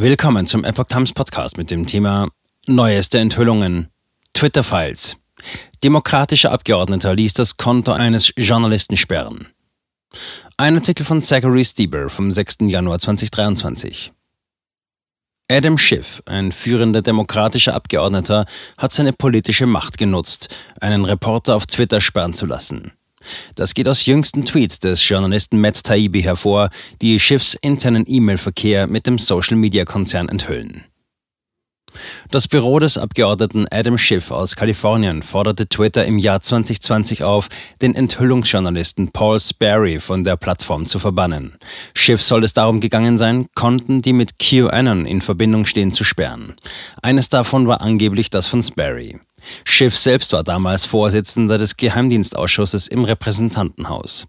Willkommen zum Epoch Times Podcast mit dem Thema Neueste Enthüllungen. Twitter-Files. Demokratischer Abgeordneter ließ das Konto eines Journalisten sperren. Ein Artikel von Zachary Stieber vom 6. Januar 2023. Adam Schiff, ein führender demokratischer Abgeordneter, hat seine politische Macht genutzt, einen Reporter auf Twitter sperren zu lassen. Das geht aus jüngsten Tweets des Journalisten Matt Taibbi hervor, die Schiffs internen E-Mail-Verkehr mit dem Social-Media-Konzern enthüllen. Das Büro des Abgeordneten Adam Schiff aus Kalifornien forderte Twitter im Jahr 2020 auf, den Enthüllungsjournalisten Paul Sperry von der Plattform zu verbannen. Schiff soll es darum gegangen sein, Konten, die mit QAnon in Verbindung stehen, zu sperren. Eines davon war angeblich das von Sperry. Schiff selbst war damals Vorsitzender des Geheimdienstausschusses im Repräsentantenhaus.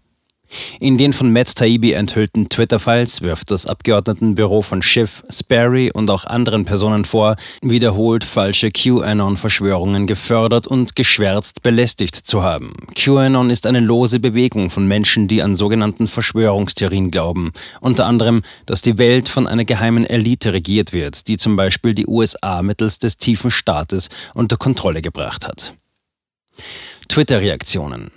In den von Matt Taibbi enthüllten Twitter-Files wirft das Abgeordnetenbüro von Schiff, Sperry und auch anderen Personen vor, wiederholt falsche QAnon-Verschwörungen gefördert und geschwärzt belästigt zu haben. QAnon ist eine lose Bewegung von Menschen, die an sogenannten Verschwörungstheorien glauben, unter anderem, dass die Welt von einer geheimen Elite regiert wird, die zum Beispiel die USA mittels des tiefen Staates unter Kontrolle gebracht hat. Twitter-Reaktionen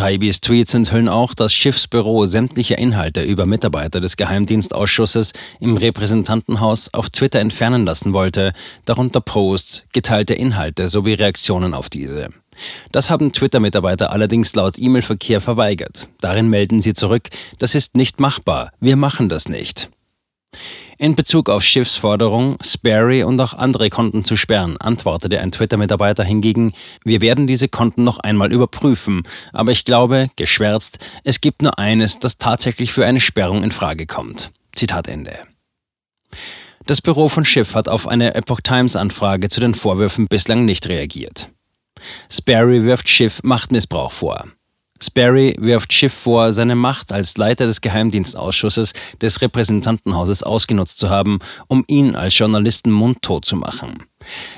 Taibis Tweets enthüllen auch, dass Schiffsbüro sämtliche Inhalte über Mitarbeiter des Geheimdienstausschusses im Repräsentantenhaus auf Twitter entfernen lassen wollte, darunter Posts, geteilte Inhalte sowie Reaktionen auf diese. Das haben Twitter-Mitarbeiter allerdings laut E-Mail-Verkehr verweigert. Darin melden sie zurück, das ist nicht machbar, wir machen das nicht. In Bezug auf Schiffs Forderung, Sperry und auch andere Konten zu sperren, antwortete ein Twitter-Mitarbeiter hingegen, wir werden diese Konten noch einmal überprüfen, aber ich glaube, geschwärzt, es gibt nur eines, das tatsächlich für eine Sperrung in Frage kommt. Zitat Ende. Das Büro von Schiff hat auf eine Epoch Times Anfrage zu den Vorwürfen bislang nicht reagiert. Sperry wirft Schiff Machtmissbrauch vor. Sperry wirft Schiff vor, seine Macht als Leiter des Geheimdienstausschusses des Repräsentantenhauses ausgenutzt zu haben, um ihn als Journalisten mundtot zu machen.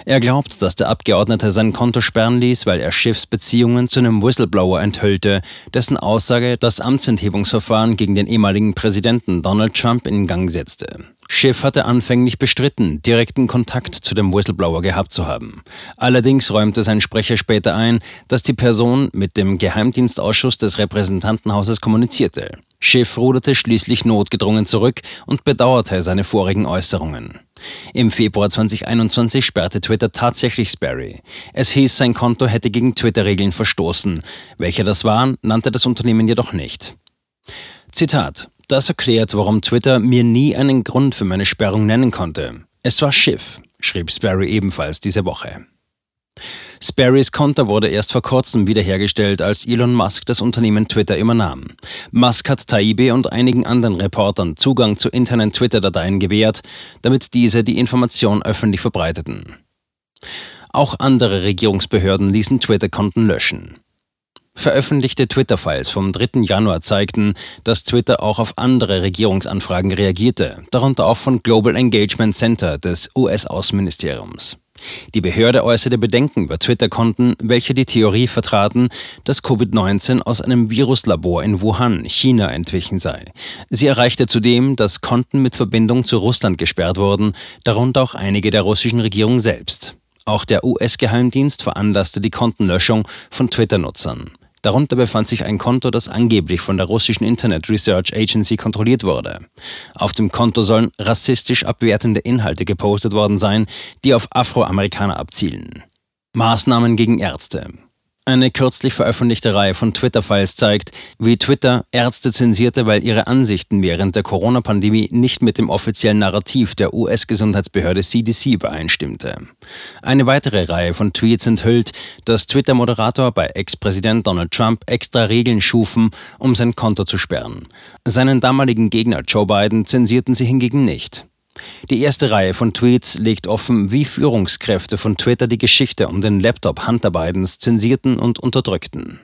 Er glaubt, dass der Abgeordnete sein Konto sperren ließ, weil er Schiffs Beziehungen zu einem Whistleblower enthüllte, dessen Aussage das Amtsenthebungsverfahren gegen den ehemaligen Präsidenten Donald Trump in Gang setzte. Schiff hatte anfänglich bestritten, direkten Kontakt zu dem Whistleblower gehabt zu haben. Allerdings räumte sein Sprecher später ein, dass die Person mit dem Geheimdienstausschuss des Repräsentantenhauses kommunizierte. Schiff ruderte schließlich notgedrungen zurück und bedauerte seine vorigen Äußerungen. Im Februar 2021 sperrte Twitter tatsächlich Sperry. Es hieß, sein Konto hätte gegen Twitter-Regeln verstoßen. Welche das waren, nannte das Unternehmen jedoch nicht. Zitat das erklärt, warum Twitter mir nie einen Grund für meine Sperrung nennen konnte. Es war Schiff, schrieb Sperry ebenfalls diese Woche. Sperrys Konto wurde erst vor kurzem wiederhergestellt, als Elon Musk das Unternehmen Twitter übernahm. Musk hat Taibbi und einigen anderen Reportern Zugang zu internen Twitter-Dateien gewährt, damit diese die Information öffentlich verbreiteten. Auch andere Regierungsbehörden ließen Twitter-Konten löschen. Veröffentlichte Twitter-Files vom 3. Januar zeigten, dass Twitter auch auf andere Regierungsanfragen reagierte, darunter auch von Global Engagement Center des US-Außenministeriums. Die Behörde äußerte Bedenken über Twitter-Konten, welche die Theorie vertraten, dass Covid-19 aus einem Viruslabor in Wuhan, China, entwichen sei. Sie erreichte zudem, dass Konten mit Verbindung zu Russland gesperrt wurden, darunter auch einige der russischen Regierung selbst. Auch der US-Geheimdienst veranlasste die Kontenlöschung von Twitter-Nutzern. Darunter befand sich ein Konto, das angeblich von der russischen Internet Research Agency kontrolliert wurde. Auf dem Konto sollen rassistisch abwertende Inhalte gepostet worden sein, die auf Afroamerikaner abzielen. Maßnahmen gegen Ärzte. Eine kürzlich veröffentlichte Reihe von Twitter-Files zeigt, wie Twitter Ärzte zensierte, weil ihre Ansichten während der Corona-Pandemie nicht mit dem offiziellen Narrativ der US-Gesundheitsbehörde CDC übereinstimmte. Eine weitere Reihe von Tweets enthüllt, dass Twitter-Moderator bei Ex-Präsident Donald Trump extra Regeln schufen, um sein Konto zu sperren. Seinen damaligen Gegner Joe Biden zensierten sie hingegen nicht. Die erste Reihe von Tweets legt offen, wie Führungskräfte von Twitter die Geschichte um den Laptop Hunter Bidens zensierten und unterdrückten.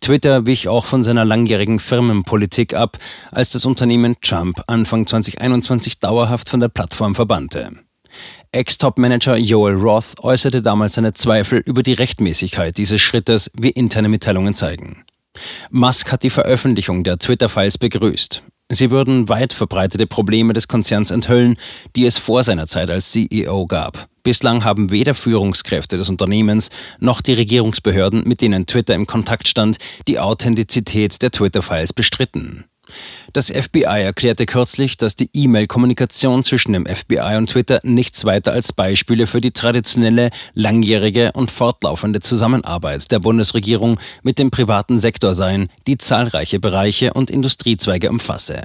Twitter wich auch von seiner langjährigen Firmenpolitik ab, als das Unternehmen Trump Anfang 2021 dauerhaft von der Plattform verbannte. Ex-Top-Manager Joel Roth äußerte damals seine Zweifel über die Rechtmäßigkeit dieses Schrittes, wie interne Mitteilungen zeigen. Musk hat die Veröffentlichung der Twitter-Files begrüßt. Sie würden weit verbreitete Probleme des Konzerns enthüllen, die es vor seiner Zeit als CEO gab. Bislang haben weder Führungskräfte des Unternehmens noch die Regierungsbehörden, mit denen Twitter im Kontakt stand, die Authentizität der Twitter-Files bestritten. Das FBI erklärte kürzlich, dass die E-Mail-Kommunikation zwischen dem FBI und Twitter nichts weiter als Beispiele für die traditionelle, langjährige und fortlaufende Zusammenarbeit der Bundesregierung mit dem privaten Sektor seien, die zahlreiche Bereiche und Industriezweige umfasse.